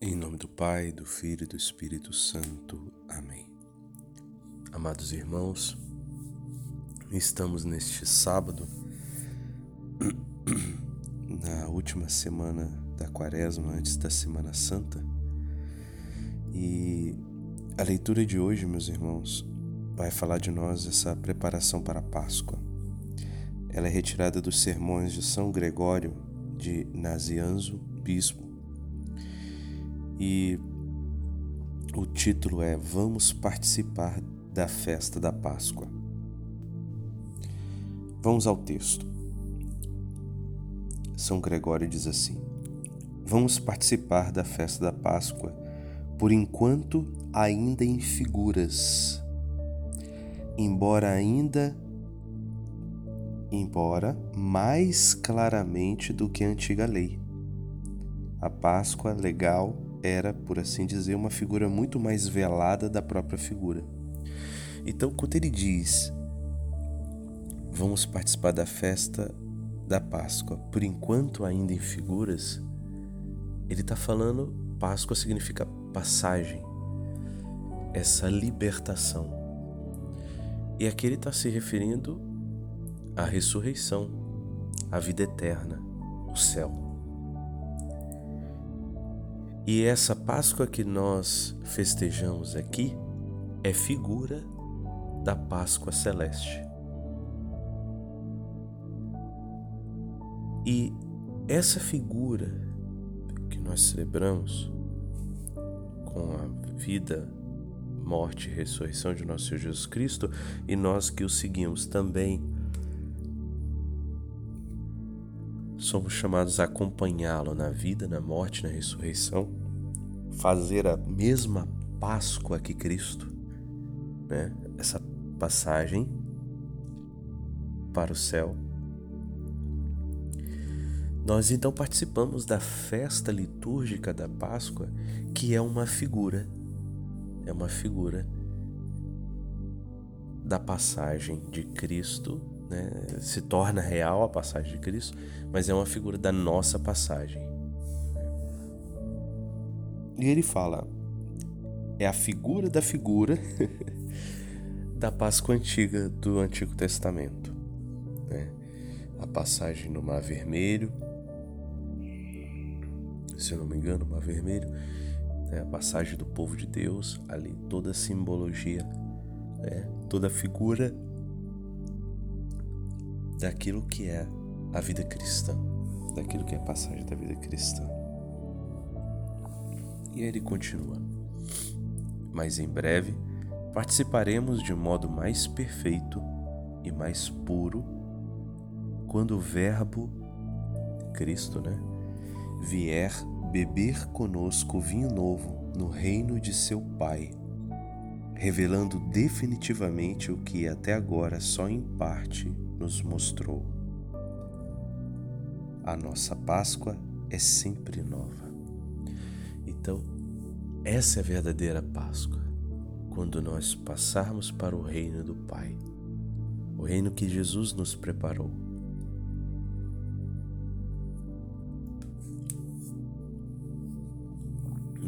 Em nome do Pai, do Filho e do Espírito Santo. Amém. Amados irmãos, estamos neste sábado, na última semana da Quaresma, antes da Semana Santa, e a leitura de hoje, meus irmãos, vai falar de nós essa preparação para a Páscoa. Ela é retirada dos sermões de São Gregório de Nazianzo, bispo e o título é Vamos participar da festa da Páscoa. Vamos ao texto. São Gregório diz assim: Vamos participar da festa da Páscoa, por enquanto ainda em figuras, embora ainda embora mais claramente do que a antiga lei. A Páscoa legal era, por assim dizer, uma figura muito mais velada da própria figura. Então, quando ele diz: Vamos participar da festa da Páscoa, por enquanto ainda em figuras, ele está falando: Páscoa significa passagem, essa libertação. E aqui ele está se referindo à ressurreição, à vida eterna, o céu. E essa Páscoa que nós festejamos aqui é figura da Páscoa celeste. E essa figura que nós celebramos com a vida, morte e ressurreição de nosso Senhor Jesus Cristo e nós que o seguimos também somos chamados a acompanhá-lo na vida, na morte, na ressurreição, fazer a mesma Páscoa que Cristo, né? Essa passagem para o céu. Nós então participamos da festa litúrgica da Páscoa, que é uma figura, é uma figura da passagem de Cristo né? se torna real a passagem de Cristo, mas é uma figura da nossa passagem. E ele fala, é a figura da figura da Páscoa antiga do Antigo Testamento. Né? A passagem no Mar Vermelho, se eu não me engano, Mar Vermelho, né? a passagem do povo de Deus, ali toda a simbologia, né? toda a figura daquilo que é a vida cristã, daquilo que é a passagem da vida cristã. E ele continua: Mas em breve participaremos de modo mais perfeito e mais puro quando o Verbo, Cristo, né, vier beber conosco vinho novo no reino de seu Pai, revelando definitivamente o que até agora só em parte nos mostrou. A nossa Páscoa é sempre nova. Então, essa é a verdadeira Páscoa, quando nós passarmos para o reino do Pai, o reino que Jesus nos preparou.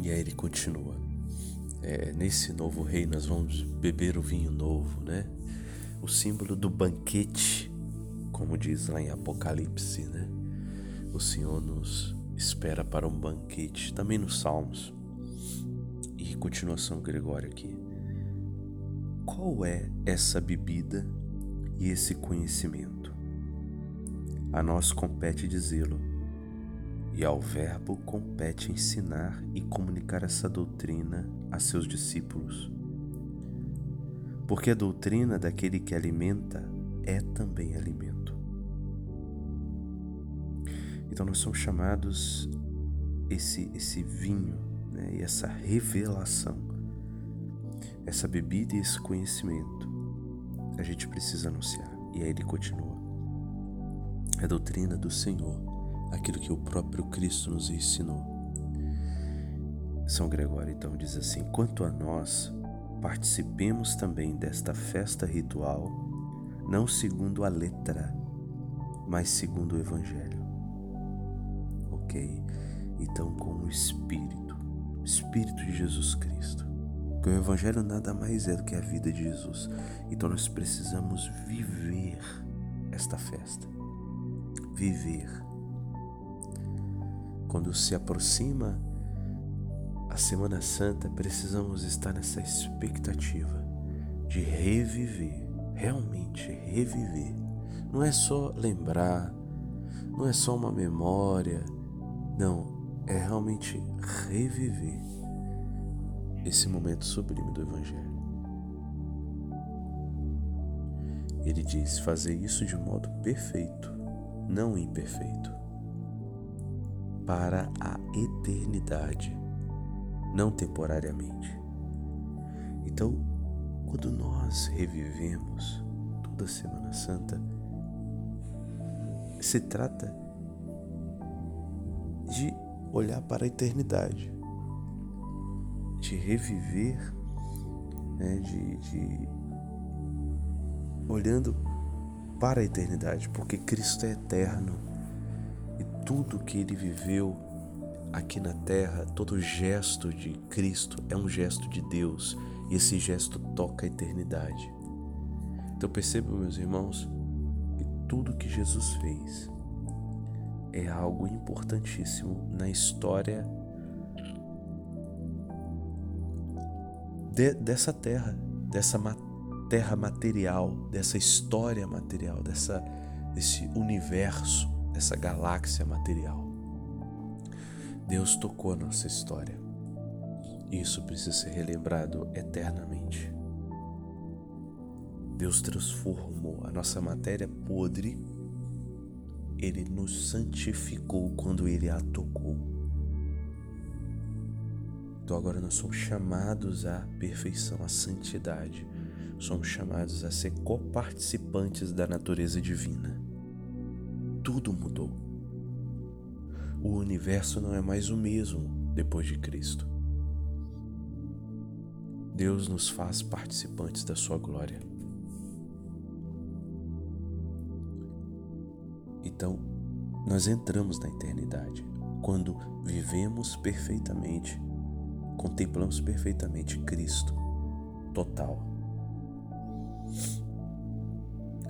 E aí ele continua. É, nesse novo reino nós vamos beber o vinho novo, né? O símbolo do banquete, como diz lá em Apocalipse, né? O Senhor nos espera para um banquete, também nos Salmos. E continuação Gregório aqui. Qual é essa bebida e esse conhecimento? A nós compete dizê-lo, e ao Verbo compete ensinar e comunicar essa doutrina a seus discípulos porque a doutrina daquele que alimenta é também alimento. Então nós somos chamados esse esse vinho né, e essa revelação, essa bebida e esse conhecimento, a gente precisa anunciar. E aí ele continua. A doutrina do Senhor, aquilo que o próprio Cristo nos ensinou. São Gregório então diz assim: quanto a nós, participemos também desta festa ritual, não segundo a letra, mas segundo o Evangelho. Ok? Então, com o Espírito, Espírito de Jesus Cristo. Porque o Evangelho nada mais é do que a vida de Jesus. Então nós precisamos viver esta festa. Viver. Quando se aproxima a Semana Santa, precisamos estar nessa expectativa de reviver, realmente reviver. Não é só lembrar, não é só uma memória, não, é realmente reviver esse momento sublime do Evangelho. Ele diz: fazer isso de modo perfeito, não imperfeito, para a eternidade, não temporariamente. Então, quando nós revivemos toda a Semana Santa, se trata de olhar para a eternidade, de reviver, né, de, de olhando para a eternidade, porque Cristo é eterno e tudo que ele viveu aqui na terra, todo gesto de Cristo é um gesto de Deus e esse gesto toca a eternidade. Então percebam, meus irmãos, que tudo que Jesus fez é algo importantíssimo na história de, dessa terra, dessa terra material, dessa história material, dessa, desse universo, dessa galáxia material. Deus tocou a nossa história. Isso precisa ser relembrado eternamente. Deus transformou a nossa matéria podre ele nos santificou quando ele a tocou. Então agora nós somos chamados à perfeição, à santidade. Somos chamados a ser coparticipantes da natureza divina. Tudo mudou. O universo não é mais o mesmo depois de Cristo. Deus nos faz participantes da sua glória. Então, nós entramos na eternidade quando vivemos perfeitamente, contemplamos perfeitamente Cristo total.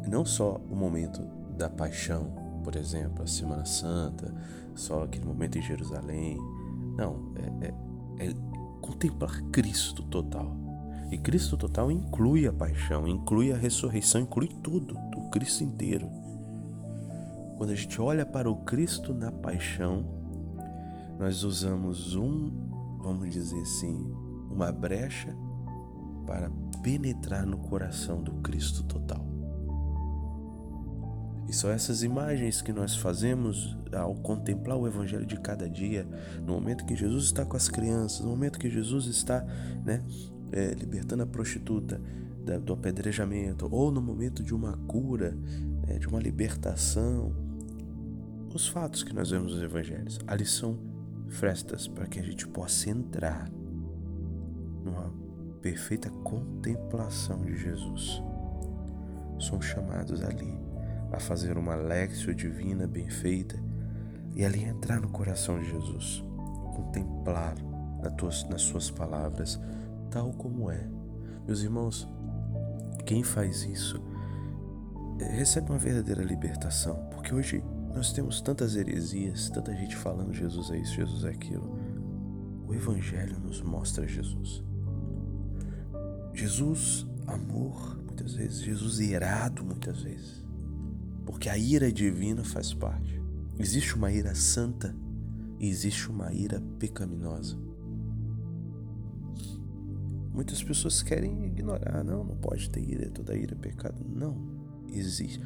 Não só o momento da paixão, por exemplo, a Semana Santa, só aquele momento em Jerusalém. Não, é, é, é contemplar Cristo total. E Cristo total inclui a paixão, inclui a ressurreição, inclui tudo, o Cristo inteiro. Quando a gente olha para o Cristo na paixão, nós usamos um, vamos dizer assim, uma brecha para penetrar no coração do Cristo total. E são essas imagens que nós fazemos ao contemplar o Evangelho de cada dia, no momento que Jesus está com as crianças, no momento que Jesus está né, é, libertando a prostituta do apedrejamento, ou no momento de uma cura, né, de uma libertação, os fatos que nós vemos nos evangelhos. Ali são frestas para que a gente possa entrar numa perfeita contemplação de Jesus. Somos chamados ali a fazer uma lexio divina bem feita e ali entrar no coração de Jesus, contemplar nas suas palavras tal como é. Meus irmãos, quem faz isso eh, recebe uma verdadeira libertação, porque hoje nós temos tantas heresias, tanta gente falando Jesus é isso, Jesus é aquilo. O Evangelho nos mostra Jesus. Jesus, amor, muitas vezes, Jesus irado, muitas vezes. Porque a ira divina faz parte. Existe uma ira santa e existe uma ira pecaminosa. Muitas pessoas querem ignorar, não, não pode ter ira, toda ira é pecado. Não, existe.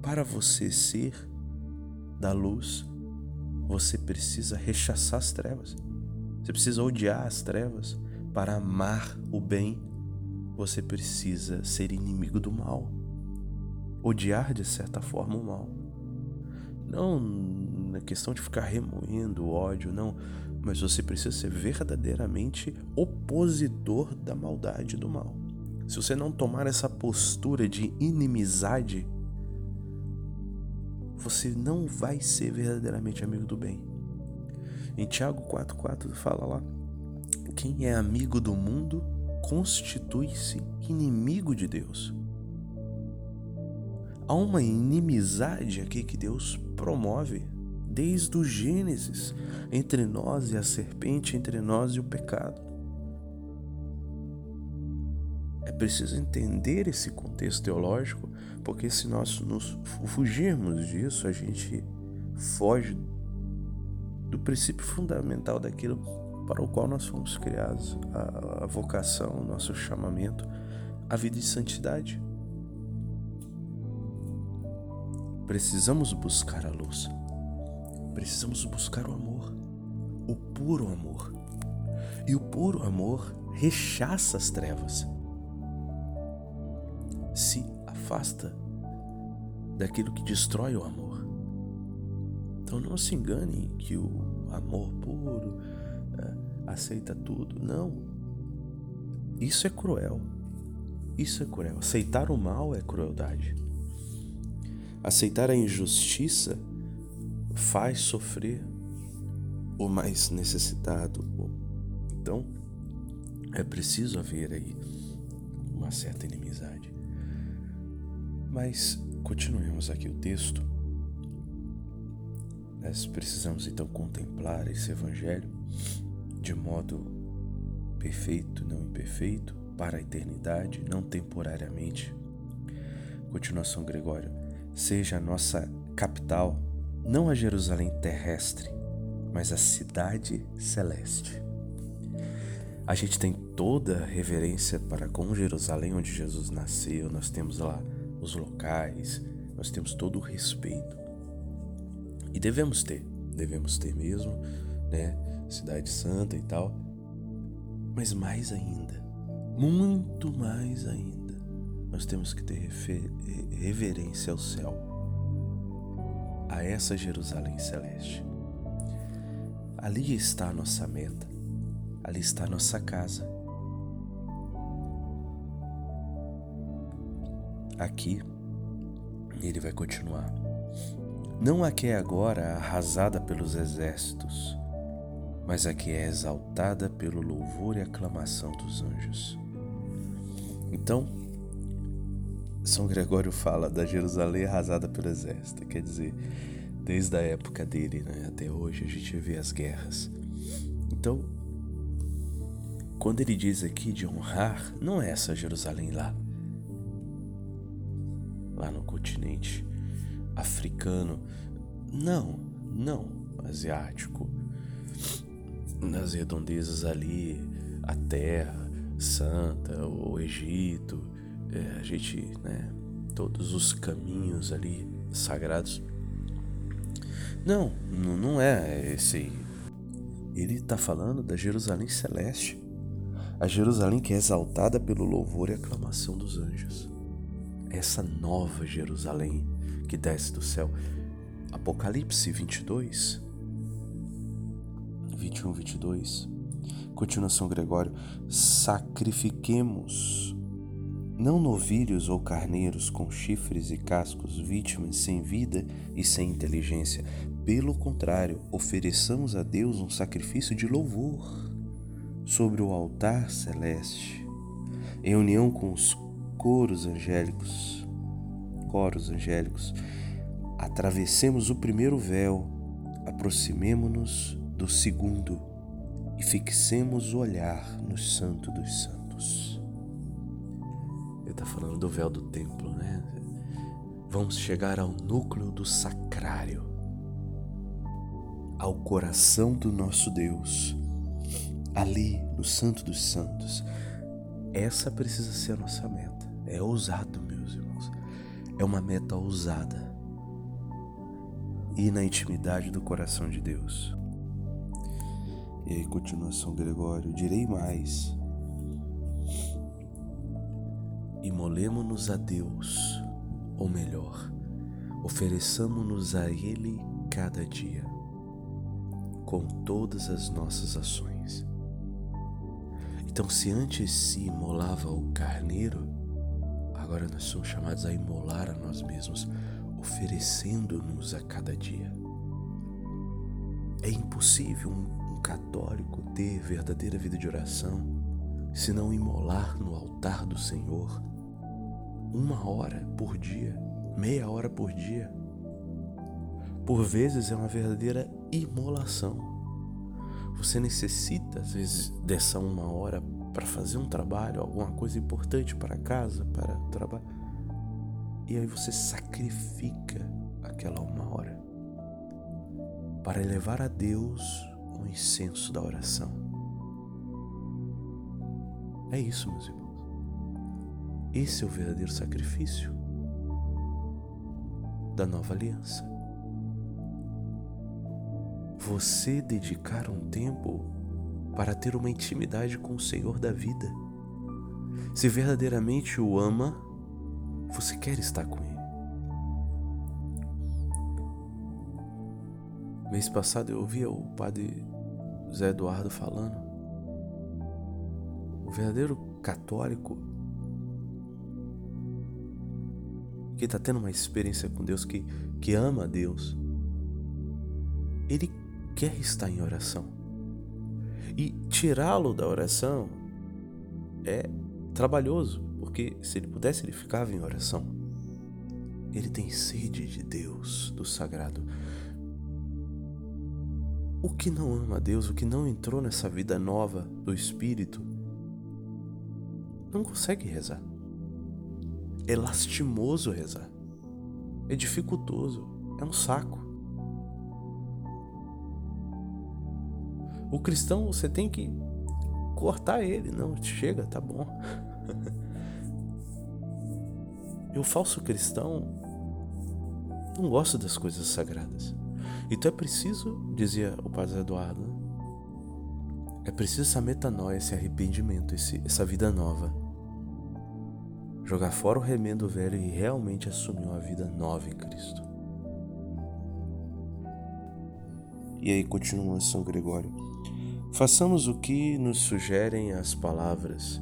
Para você ser da luz, você precisa rechaçar as trevas. Você precisa odiar as trevas. Para amar o bem, você precisa ser inimigo do mal. Odiar, de certa forma, o mal. Não na questão de ficar remoendo o ódio, não. Mas você precisa ser verdadeiramente opositor da maldade e do mal. Se você não tomar essa postura de inimizade, você não vai ser verdadeiramente amigo do bem. Em Tiago 4,4 fala lá Quem é amigo do mundo constitui-se inimigo de Deus. Há uma inimizade aqui que Deus promove desde o Gênesis entre nós e a serpente, entre nós e o pecado. É preciso entender esse contexto teológico, porque se nós nos fugirmos disso, a gente foge do princípio fundamental daquilo para o qual nós fomos criados, a, vocação, o nosso chamamento, a vida de santidade. Precisamos buscar a luz. Precisamos buscar o amor, o puro amor. E o puro amor rechaça as trevas. Se afasta daquilo que destrói o amor. Então não se engane que o amor puro é, aceita tudo. Não. Isso é cruel. Isso é cruel. Aceitar o mal é crueldade. Aceitar a injustiça faz sofrer o mais necessitado. Então, é preciso haver aí uma certa inimizade. Mas continuemos aqui o texto. Nós precisamos então contemplar esse evangelho de modo perfeito, não imperfeito, para a eternidade, não temporariamente. Continuação, Gregório seja a nossa capital, não a Jerusalém terrestre, mas a cidade celeste. A gente tem toda a reverência para com Jerusalém, onde Jesus nasceu, nós temos lá os locais, nós temos todo o respeito. E devemos ter, devemos ter mesmo, né? Cidade Santa e tal. Mas mais ainda, muito mais ainda nós temos que ter reverência ao céu, a essa Jerusalém celeste. Ali está a nossa meta, ali está a nossa casa. Aqui, ele vai continuar. Não a que é agora arrasada pelos exércitos, mas a que é exaltada pelo louvor e aclamação dos anjos. Então, são Gregório fala da Jerusalém arrasada pelo exército, quer dizer, desde a época dele né, até hoje a gente vê as guerras. Então, quando ele diz aqui de honrar, não é essa Jerusalém lá, lá no continente africano, não, não, asiático, nas redondezas ali, a terra santa, o Egito, é, a gente, né, todos os caminhos ali sagrados. Não, não é esse. Ele está falando da Jerusalém celeste, a Jerusalém que é exaltada pelo louvor e aclamação dos anjos. Essa nova Jerusalém que desce do céu. Apocalipse 22, 21, 22. Continuação Gregório. Sacrifiquemos não novilhos ou carneiros com chifres e cascos, vítimas sem vida e sem inteligência. Pelo contrário, ofereçamos a Deus um sacrifício de louvor sobre o altar celeste, em união com os coros angélicos. Coros angélicos. Atravessemos o primeiro véu, aproximemo-nos do segundo e fixemos o olhar no Santo dos Santos. Ele está falando do véu do templo, né? Vamos chegar ao núcleo do sacrário, ao coração do nosso Deus, ali no Santo dos Santos. Essa precisa ser a nossa meta. É ousado, meus irmãos. É uma meta ousada. E na intimidade do coração de Deus. E aí, continuação, Gregório, direi mais imolemo-nos a Deus, ou melhor, ofereçamo-nos a Ele cada dia, com todas as nossas ações. Então, se antes se imolava o carneiro, agora nós somos chamados a imolar a nós mesmos, oferecendo-nos a cada dia. É impossível um católico ter verdadeira vida de oração se não imolar no altar do Senhor uma hora por dia, meia hora por dia? Por vezes é uma verdadeira imolação. Você necessita, às vezes, dessa uma hora para fazer um trabalho, alguma coisa importante para casa, para o trabalho. E aí você sacrifica aquela uma hora para elevar a Deus o incenso da oração. É isso, meus irmãos. Esse é o verdadeiro sacrifício da nova aliança. Você dedicar um tempo para ter uma intimidade com o Senhor da vida. Se verdadeiramente o ama, você quer estar com Ele. Mês passado eu ouvia o padre Zé Eduardo falando. O verdadeiro católico que está tendo uma experiência com Deus, que, que ama a Deus, ele quer estar em oração. E tirá-lo da oração é trabalhoso, porque se ele pudesse, ele ficava em oração. Ele tem sede de Deus, do sagrado. O que não ama a Deus, o que não entrou nessa vida nova do Espírito, não consegue rezar. É lastimoso rezar. É dificultoso. É um saco. O cristão, você tem que cortar ele. Não, chega, tá bom. e o falso cristão não gosta das coisas sagradas. Então é preciso, dizia o padre Eduardo, é preciso essa metanoia, esse arrependimento, esse, essa vida nova. Jogar fora o remendo velho e realmente assumir uma vida nova em Cristo. E aí continua São Gregório. Façamos o que nos sugerem as palavras.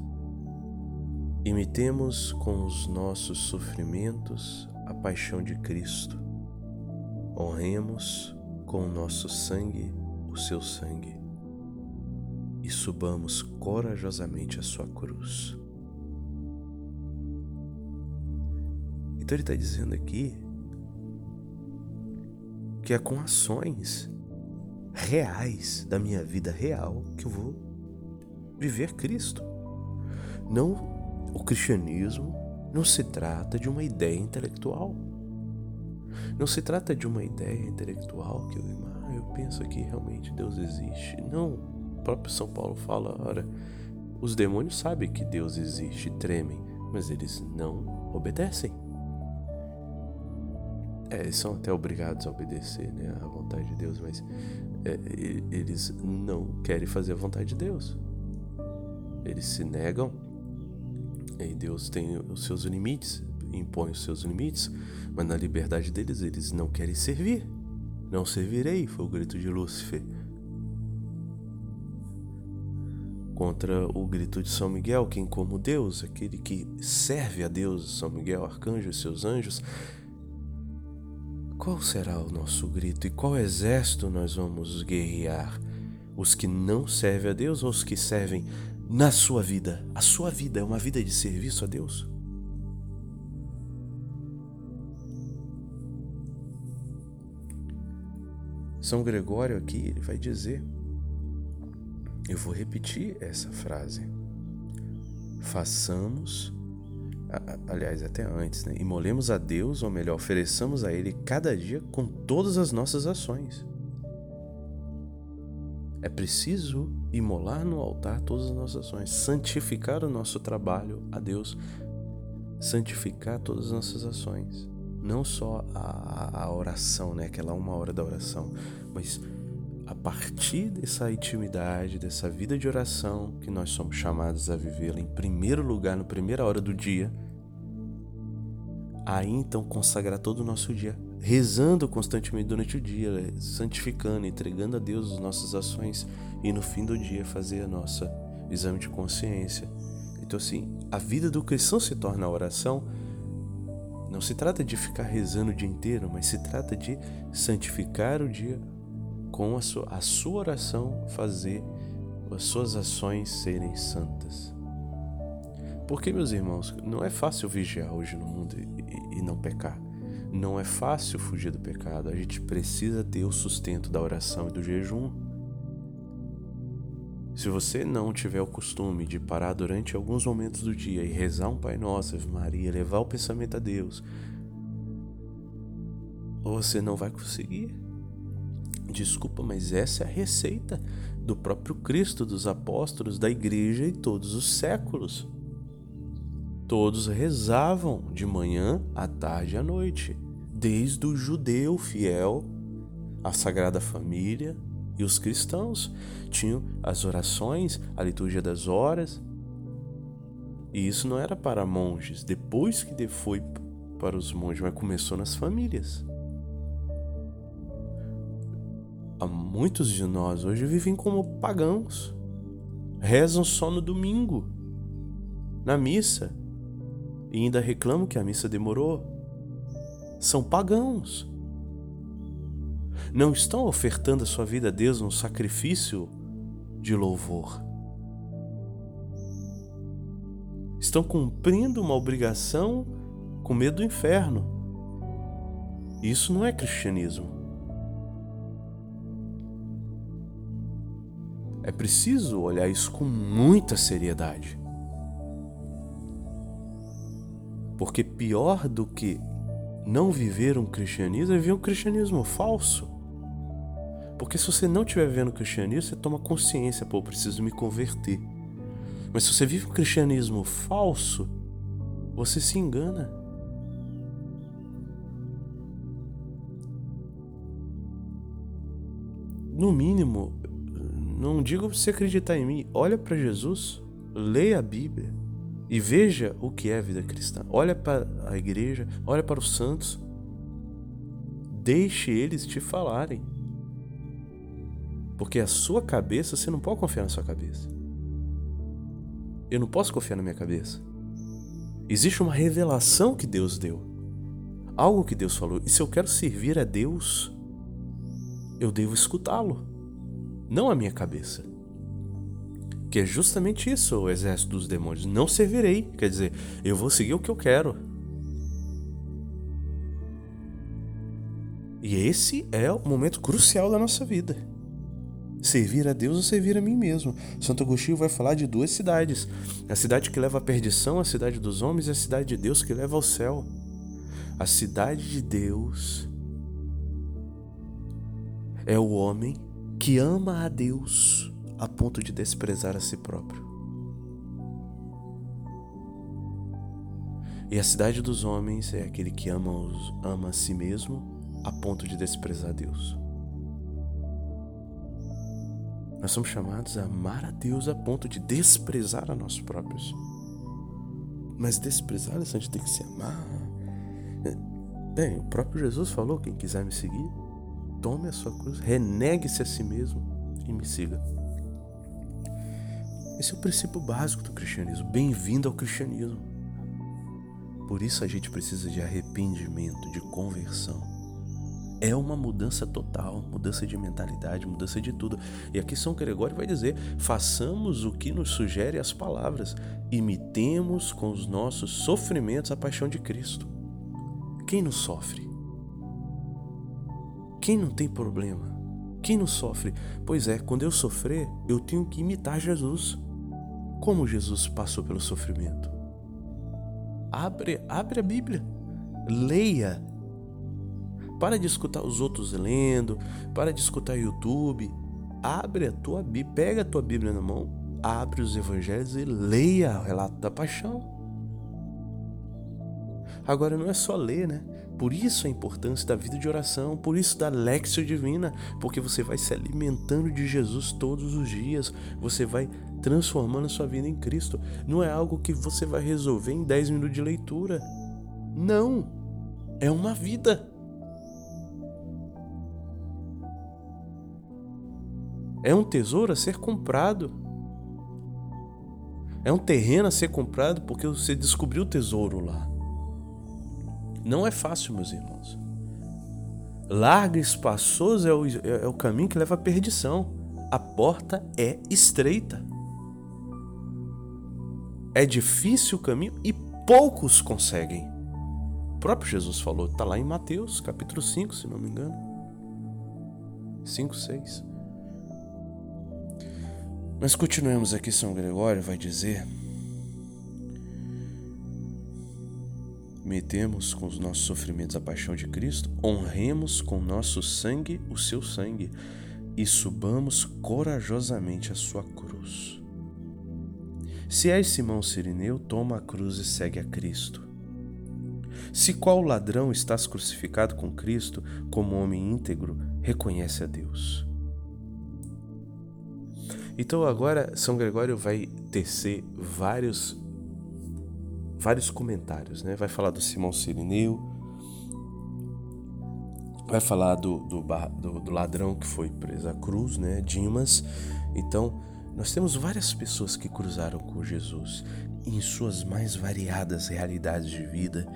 Imitemos com os nossos sofrimentos a paixão de Cristo. Honremos com o nosso sangue o seu sangue e subamos corajosamente a sua cruz. Então ele está dizendo aqui que é com ações reais da minha vida real que eu vou viver Cristo. Não o cristianismo não se trata de uma ideia intelectual. Não se trata de uma ideia intelectual que eu, ah, eu penso que realmente Deus existe. Não. O próprio São Paulo fala, ora, os demônios sabem que Deus existe, tremem, mas eles não obedecem. É, são até obrigados a obedecer né, à vontade de Deus, mas é, eles não querem fazer a vontade de Deus. Eles se negam, e Deus tem os seus limites, impõe os seus limites, mas na liberdade deles eles não querem servir. Não servirei, foi o grito de Lúcifer. Contra o grito de São Miguel, quem como Deus, aquele que serve a Deus, São Miguel, arcanjo e seus anjos, qual será o nosso grito e qual exército nós vamos guerrear? Os que não servem a Deus ou os que servem na sua vida? A sua vida é uma vida de serviço a Deus? São Gregório aqui ele vai dizer, eu vou repetir essa frase. Façamos, aliás, até antes, né? Imolemos a Deus, ou melhor, ofereçamos a Ele cada dia com todas as nossas ações. É preciso imolar no altar todas as nossas ações, santificar o nosso trabalho a Deus, santificar todas as nossas ações não só a, a oração, né, aquela uma hora da oração, mas a partir dessa intimidade, dessa vida de oração que nós somos chamados a vivê-la em primeiro lugar, na primeira hora do dia, aí então consagrar todo o nosso dia, rezando constantemente durante o dia, santificando, entregando a Deus as nossas ações e no fim do dia fazer a nossa exame de consciência. Então assim, a vida do cristão se torna a oração não se trata de ficar rezando o dia inteiro, mas se trata de santificar o dia com a sua, a sua oração fazer as suas ações serem santas. Porque, meus irmãos, não é fácil vigiar hoje no mundo e, e não pecar. Não é fácil fugir do pecado. A gente precisa ter o sustento da oração e do jejum. Se você não tiver o costume de parar durante alguns momentos do dia e rezar um Pai Nosso, Ave Maria, levar o pensamento a Deus, você não vai conseguir. Desculpa, mas essa é a receita do próprio Cristo, dos apóstolos, da igreja e todos os séculos. Todos rezavam de manhã, à tarde e à noite, desde o judeu fiel, a Sagrada Família e os cristãos tinham as orações, a liturgia das horas. E isso não era para monges, depois que foi para os monges, mas começou nas famílias. Há muitos de nós hoje vivem como pagãos, rezam só no domingo, na missa, e ainda reclamam que a missa demorou. São pagãos. Não estão ofertando a sua vida a Deus num sacrifício de louvor. Estão cumprindo uma obrigação com medo do inferno. Isso não é cristianismo. É preciso olhar isso com muita seriedade. Porque pior do que não viver um cristianismo é viver um cristianismo falso. Porque se você não estiver vivendo o cristianismo, você toma consciência, pô, eu preciso me converter. Mas se você vive um cristianismo falso, você se engana. No mínimo, não digo você acreditar em mim, olha para Jesus, leia a Bíblia, e veja o que é a vida cristã. Olha para a igreja, olha para os santos. Deixe eles te falarem. Porque a sua cabeça, você não pode confiar na sua cabeça. Eu não posso confiar na minha cabeça. Existe uma revelação que Deus deu. Algo que Deus falou. E se eu quero servir a Deus, eu devo escutá-lo, não a minha cabeça. Que é justamente isso, o exército dos demônios. Não servirei. Quer dizer, eu vou seguir o que eu quero. E esse é o momento crucial da nossa vida. Servir a Deus ou servir a mim mesmo. Santo Agostinho vai falar de duas cidades: a cidade que leva à perdição, a cidade dos homens, e a cidade de Deus que leva ao céu. A cidade de Deus é o homem que ama a Deus a ponto de desprezar a si próprio. E a cidade dos homens é aquele que ama, os, ama a si mesmo a ponto de desprezar Deus. Nós somos chamados a amar a Deus a ponto de desprezar a nós próprios. Mas desprezar, a gente tem que se amar. Bem, o próprio Jesus falou: quem quiser me seguir, tome a sua cruz, renegue-se a si mesmo e me siga. Esse é o princípio básico do cristianismo. Bem-vindo ao cristianismo. Por isso a gente precisa de arrependimento, de conversão. É uma mudança total, mudança de mentalidade, mudança de tudo. E aqui São Gregório vai dizer: façamos o que nos sugere as palavras, imitemos com os nossos sofrimentos a paixão de Cristo. Quem não sofre? Quem não tem problema? Quem não sofre? Pois é, quando eu sofrer, eu tenho que imitar Jesus como Jesus passou pelo sofrimento. Abre, abre a Bíblia, leia. Para de escutar os outros lendo, para de escutar YouTube. Abre a tua Bíblia, pega a tua Bíblia na mão, abre os evangelhos e leia o relato da paixão. Agora não é só ler, né? Por isso a importância da vida de oração, por isso da Lexio Divina, porque você vai se alimentando de Jesus todos os dias, você vai transformando a sua vida em Cristo. Não é algo que você vai resolver em 10 minutos de leitura. Não! É uma vida. É um tesouro a ser comprado. É um terreno a ser comprado porque você descobriu o tesouro lá. Não é fácil, meus irmãos. Largo e espaçoso é o, é, é o caminho que leva à perdição. A porta é estreita. É difícil o caminho e poucos conseguem. O próprio Jesus falou, está lá em Mateus, capítulo 5, se não me engano. 5, 6. Mas continuemos aqui, São Gregório vai dizer Metemos com os nossos sofrimentos a paixão de Cristo, honremos com nosso sangue o seu sangue e subamos corajosamente a sua cruz. Se és Simão Sirineu, toma a cruz e segue a Cristo. Se qual ladrão estás crucificado com Cristo, como homem íntegro, reconhece a Deus. Então agora São Gregório vai tecer vários vários comentários, né? Vai falar do Simão Sirineu, vai falar do, do, do, do ladrão que foi preso à cruz, né? Dimas. Então, nós temos várias pessoas que cruzaram com Jesus em suas mais variadas realidades de vida,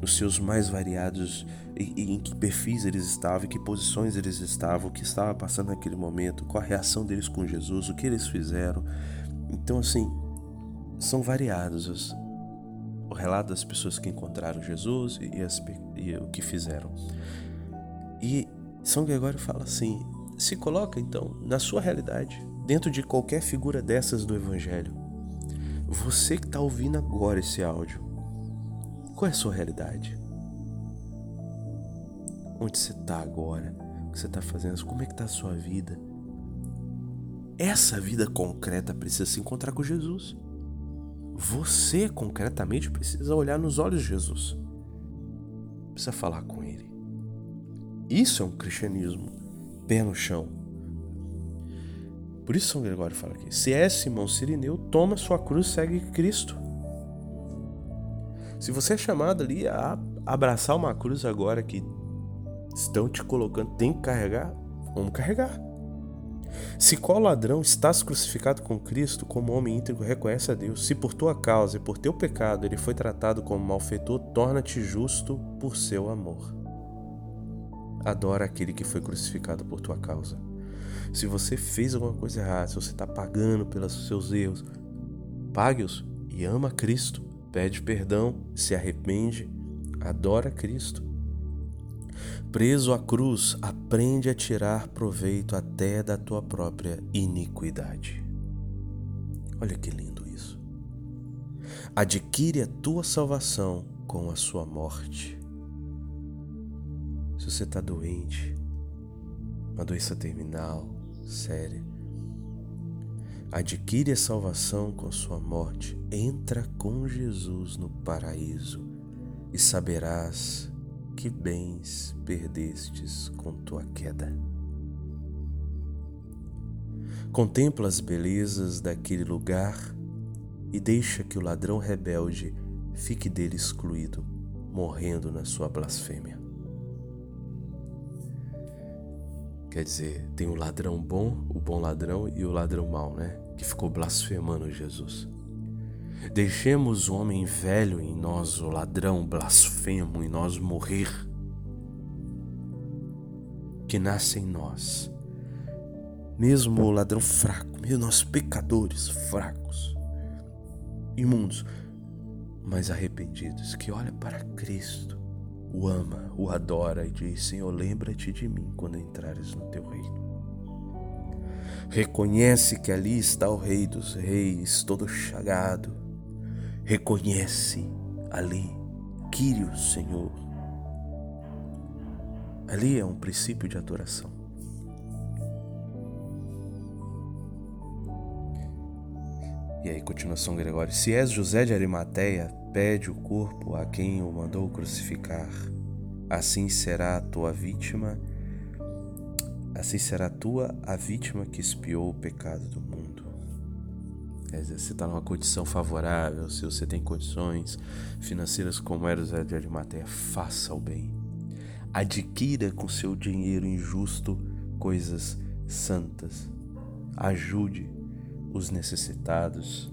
nos seus mais variados em, em que perfis eles estavam, em que posições eles estavam, o que estava passando naquele momento, qual a reação deles com Jesus, o que eles fizeram. Então, assim, são variados os, o relato das pessoas que encontraram Jesus e, as, e o que fizeram. E São Gregório fala assim: se coloca então na sua realidade, dentro de qualquer figura dessas do Evangelho. Você que está ouvindo agora esse áudio, qual é a sua realidade? Onde você está agora? O que você está fazendo? Como é que está a sua vida? Essa vida concreta precisa se encontrar com Jesus. Você concretamente precisa olhar nos olhos de Jesus. Precisa falar com Ele. Isso é um cristianismo pé no chão. Por isso São Gregório fala aqui: se é Simão Sirineu, toma sua cruz, segue Cristo. Se você é chamado ali a abraçar uma cruz agora que estão te colocando, tem que carregar, vamos carregar. Se qual ladrão estás crucificado com Cristo, como homem íntegro reconhece a Deus, se por tua causa e por teu pecado ele foi tratado como malfeitor, torna-te justo por seu amor. Adora aquele que foi crucificado por tua causa. Se você fez alguma coisa errada, se você está pagando pelos seus erros, pague-os e ama Cristo, pede perdão, se arrepende, adora Cristo Preso à cruz, aprende a tirar proveito até da tua própria iniquidade. Olha que lindo isso. Adquire a tua salvação com a sua morte. Se você está doente, uma doença terminal, séria, adquire a salvação com a sua morte, entra com Jesus no paraíso e saberás que bens perdestes com tua queda. Contempla as belezas daquele lugar e deixa que o ladrão rebelde fique dele excluído, morrendo na sua blasfêmia. Quer dizer, tem o ladrão bom, o bom ladrão e o ladrão mau, né? Que ficou blasfemando Jesus. Deixemos o homem velho em nós, o ladrão blasfemo em nós morrer, que nasce em nós. Mesmo o ladrão fraco, mesmo nós pecadores fracos, imundos, mas arrependidos, que olha para Cristo, o ama, o adora e diz: Senhor, lembra-te de mim quando entrares no teu reino. Reconhece que ali está o Rei dos Reis, todo chagado, reconhece ali Quírios, Senhor. Ali é um princípio de adoração. E aí, continuação Gregório. Se és José de Arimateia, pede o corpo a quem o mandou crucificar. Assim será a tua vítima, assim será tua a vítima que espiou o pecado do mundo. Quer dizer, se está numa condição favorável, se você tem condições financeiras como era o Zé de Arimateia, faça o bem. Adquira com seu dinheiro injusto coisas santas. Ajude os necessitados.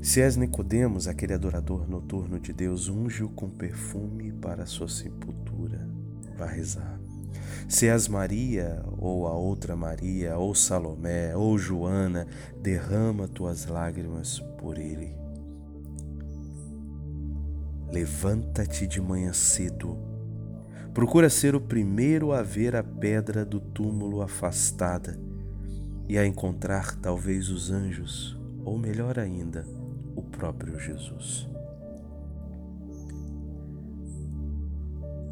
Se és Nicodemos, aquele adorador noturno de Deus, unge-o com perfume para a sua sepultura. Vá rezar. Se és Maria, ou a outra Maria, ou Salomé, ou Joana, derrama tuas lágrimas por ele. Levanta-te de manhã cedo. Procura ser o primeiro a ver a pedra do túmulo afastada e a encontrar talvez os anjos, ou melhor ainda, o próprio Jesus.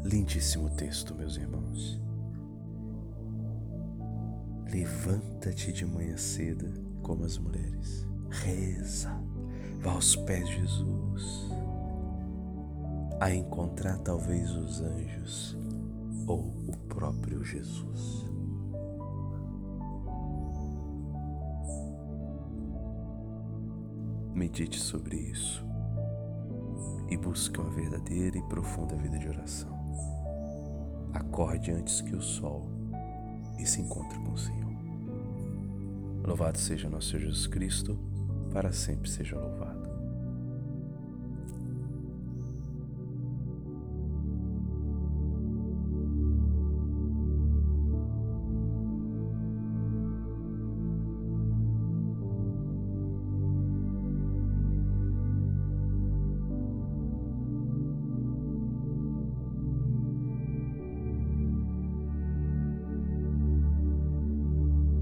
Lindíssimo texto, meus irmãos. Levanta-te de manhã cedo, como as mulheres. Reza, vá aos pés de Jesus, a encontrar talvez os anjos ou o próprio Jesus. Medite sobre isso e busque uma verdadeira e profunda vida de oração. Acorde antes que o sol e se encontre com o Senhor. Louvado seja nosso Jesus Cristo, para sempre seja louvado.